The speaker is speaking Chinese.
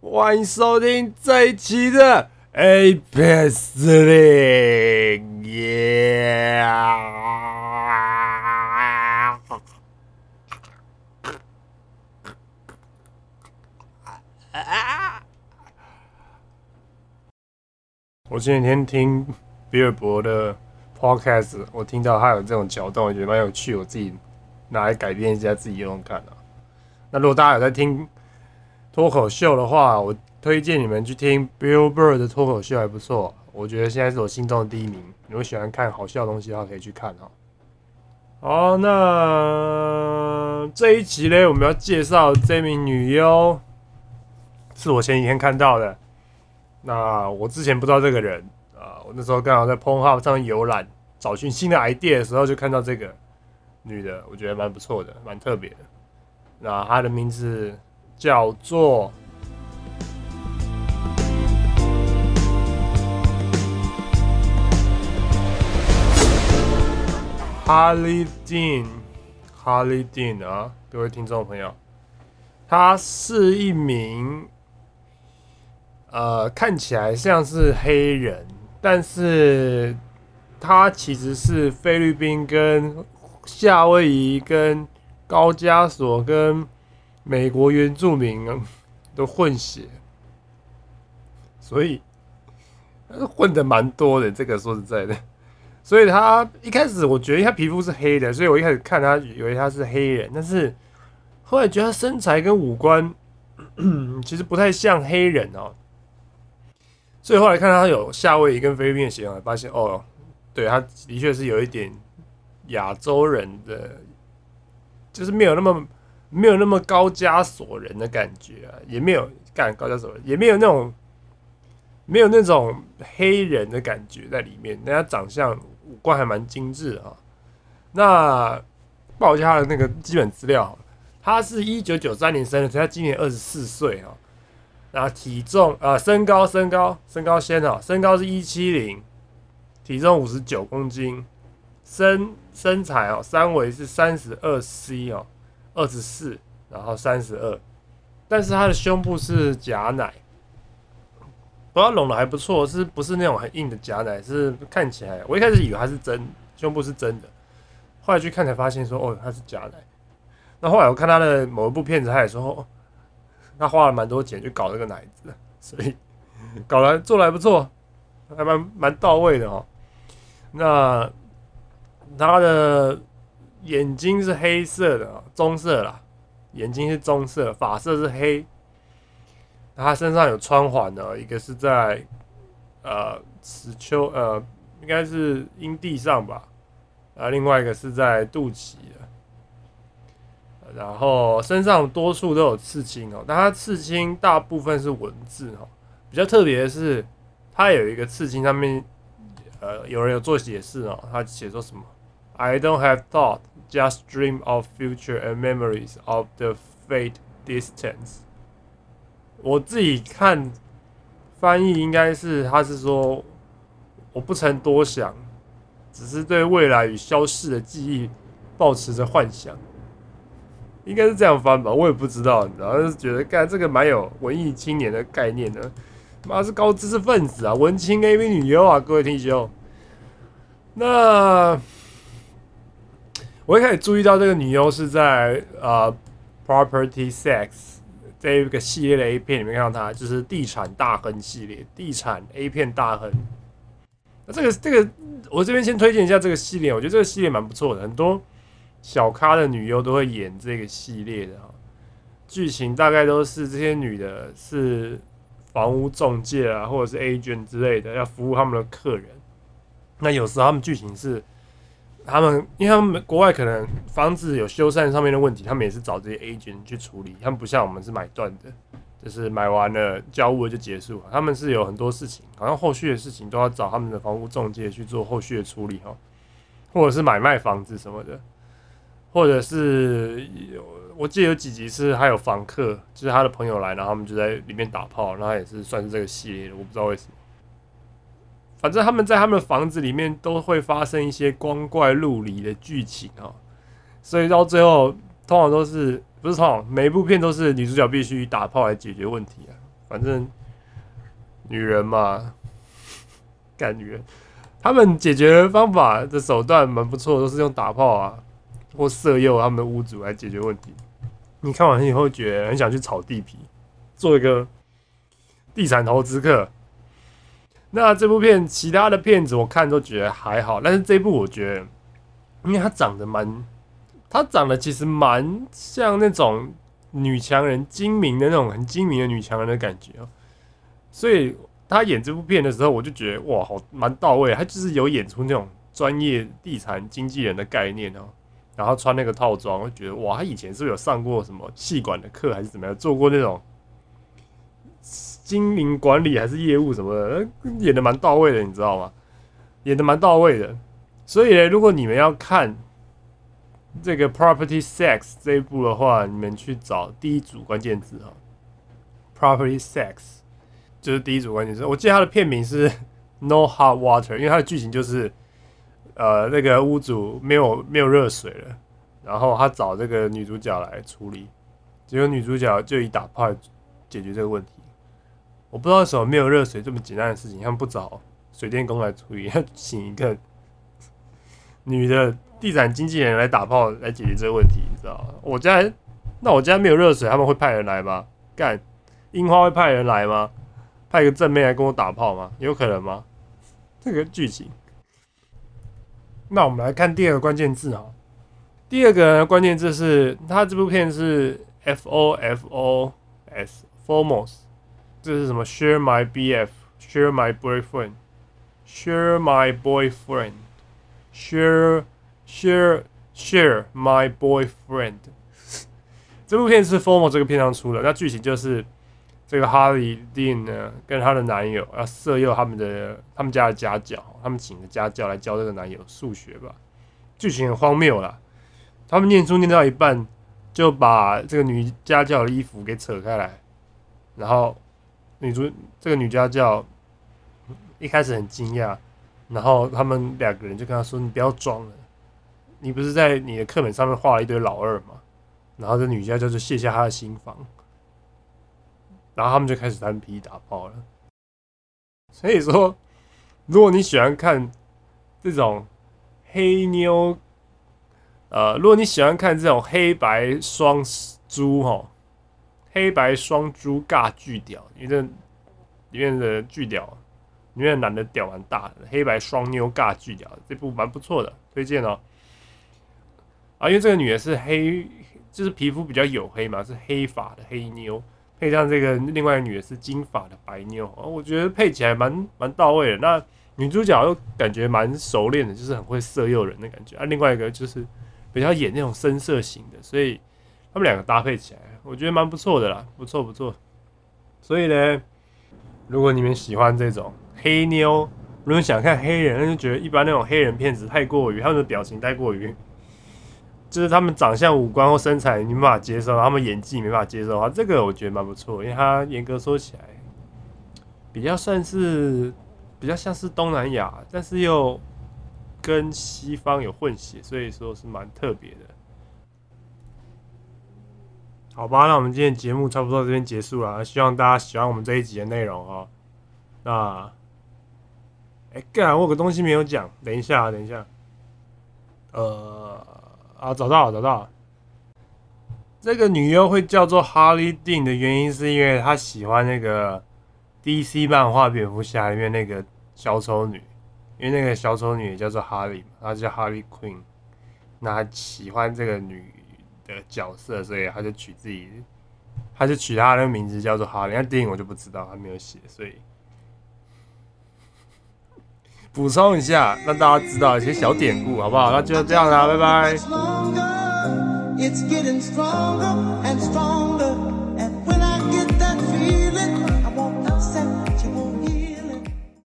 欢迎收听这一期的 A P S 零耶！我前几天听比尔博的 Podcast，我听到他有这种桥段，我觉得蛮有趣，我自己拿来改变一下自己用看啊。那如果大家有在听脱口秀的话，我推荐你们去听 Bill Burr 的脱口秀，还不错。我觉得现在是我心中的第一名。如果喜欢看好笑的东西的话，可以去看哦。好，那这一集呢，我们要介绍这名女优，是我前几天看到的。那我之前不知道这个人啊，我那时候刚好在 p o n h u b 上游览，找寻新的 idea 的时候，就看到这个女的，我觉得蛮不错的，蛮特别的。那她的名字叫做 Harley Dean，Harley Dean 啊，各位听众朋友，他是一名呃看起来像是黑人，但是他其实是菲律宾跟夏威夷跟高加索跟美国原住民 都混血，所以 混的蛮多的。这个说实在的，所以他一开始我觉得他皮肤是黑的，所以我一开始看他以为他是黑人，但是后来觉得他身材跟五官 其实不太像黑人哦。所以后来看他有夏威夷跟菲律宾的血统，发现哦，对他的确是有一点亚洲人的。就是没有那么没有那么高加索人的感觉啊，也没有干高加索人，也没有那种没有那种黑人的感觉在里面。人家长相五官还蛮精致啊。那报一下他的那个基本资料，他是一九九三年生的，他今年二十四岁啊。那体重啊，身高身高身高先啊，身高是一七零，体重五十九公斤。身身材哦，三围是三十二 C 哦，二十四，然后三十二，但是他的胸部是假奶，不过拢的还不错，是不是那种很硬的假奶？是看起来，我一开始以为他是真胸部是真的，后来去看才发现说，哦，他是假奶。那后来我看他的某一部片子，他也说，他花了蛮多钱去搞这个奶子，所以搞来做的还不错，还蛮蛮到位的哦。那。他的眼睛是黑色的，棕色啦，眼睛是棕色，发色是黑。他身上有穿环的，一个是在呃齿丘呃，应该是阴蒂上吧，啊，另外一个是在肚脐的。然后身上多处都有刺青哦，但他刺青大部分是文字哦。比较特别的是，他有一个刺青上面，呃，有人有做解释哦，他写说什么？I don't have thought, just dream of future and memories of the fate distance。我自己看翻译应该是，他是说我不曾多想，只是对未来与消逝的记忆保持着幻想，应该是这样翻吧，我也不知道，然后，就是觉得干这个蛮有文艺青年的概念的，妈是高知识分子啊，文青 AV 女优啊，各位听众，那。我一开始注意到这个女优是在呃《Property Sex》这个系列的 A 片里面看到她，就是地产大亨系列，地产 A 片大亨。那这个这个，我这边先推荐一下这个系列，我觉得这个系列蛮不错的，很多小咖的女优都会演这个系列的哈。剧情大概都是这些女的是房屋中介啊，或者是 agent 之类的，要服务他们的客人。那有时候他们剧情是。他们，因为他们国外可能房子有修缮上面的问题，他们也是找这些 agent 去处理。他们不像我们是买断的，就是买完了交屋就结束了。他们是有很多事情，好像后续的事情都要找他们的房屋中介去做后续的处理哈，或者是买卖房子什么的，或者是有我记得有几集是还有房客，就是他的朋友来，然后他们就在里面打炮，然后也是算是这个系列的，我不知道为什么。反正他们在他们房子里面都会发生一些光怪陆离的剧情啊，所以到最后通常都是不是通常每一部片都是女主角必须打炮来解决问题啊，反正女人嘛，干女人，他们解决方法的手段蛮不错，都是用打炮啊或色诱他们的屋主来解决问题。你看完以后觉得很想去炒地皮，做一个地产投资客。那这部片其他的片子我看都觉得还好，但是这部我觉得，因为它长得蛮，它长得其实蛮像那种女强人精明的那种很精明的女强人的感觉哦，所以他演这部片的时候，我就觉得哇，好蛮到位，他就是有演出那种专业地产经纪人的概念哦，然后穿那个套装，我觉得哇，他以前是不是有上过什么气管的课还是怎么样，做过那种。经营管理还是业务什么的，演的蛮到位的，你知道吗？演的蛮到位的。所以呢，如果你们要看这个《Property Sex》这一部的话，你们去找第一组关键字哈，《Property Sex》就是第一组关键字。我记得它的片名是 《No Hot Water》，因为它的剧情就是，呃，那个屋主没有没有热水了，然后他找这个女主角来处理，结果女主角就以打炮解决这个问题。我不知道为什么没有热水这么简单的事情，他们不找水电工来处理，要请一个女的地产经纪人来打炮来解决这个问题，你知道吗？我家那我家没有热水，他们会派人来吗？干樱花会派人来吗？派个正妹来跟我打炮吗？有可能吗？这个剧情。那我们来看第二个关键字啊，第二个关键字是它这部片是 F O F O S foremost。这是什么？Share my BF, share my boyfriend, share my boyfriend, share share share my boyfriend。这部片是 Formo 这个片上出的。那剧情就是这个哈利 Dean 呢，跟她的男友要色诱他们的他们家的家教，他们请的家教来教这个男友数学吧。剧情很荒谬啦，他们念书念到一半，就把这个女家教的衣服给扯开来，然后。女主这个女家教一开始很惊讶，然后他们两个人就跟她说：“你不要装了，你不是在你的课本上面画了一堆老二吗？”然后这女家教就卸下她的心防，然后他们就开始单皮打炮了。所以说，如果你喜欢看这种黑妞，呃，如果你喜欢看这种黑白双猪哈。黑白双猪尬巨屌，因为这里面的巨屌，里面男的屌蛮大的。黑白双妞尬巨屌，这部蛮不错的，推荐哦。啊，因为这个女的是黑，就是皮肤比较黝黑嘛，是黑发的黑妞，配上这个另外一个女的是金发的白妞，啊我觉得配起来蛮蛮到位的。那女主角又感觉蛮熟练的，就是很会色诱人的感觉。啊，另外一个就是比较演那种深色型的，所以他们两个搭配起来。我觉得蛮不错的啦，不错不错。所以呢，如果你们喜欢这种黑妞，如果想看黑人，那就觉得一般那种黑人片子太过于他们的表情太过于，就是他们长相、五官或身材你没法接受，他们演技没法接受的话，这个我觉得蛮不错，因为他严格说起来，比较算是比较像是东南亚，但是又跟西方有混血，所以说是蛮特别的。好吧，那我们今天节目差不多这边结束了，希望大家喜欢我们这一集的内容哦。那，哎，干，我有个东西没有讲，等一下啊，等一下。呃，啊，找到了，找到了。这个女优会叫做哈利· n 的原因，是因为她喜欢那个 DC 漫画蝙蝠侠里面那个小丑女，因为那个小丑女也叫做哈利，她叫哈利· Queen。那喜欢这个女。的角色，所以他就取自己，他就取他的名字叫做哈利。那电影我就不知道，他没有写，所以补充一下，让大家知道一些小典故，好不好？那就这样啦，拜拜。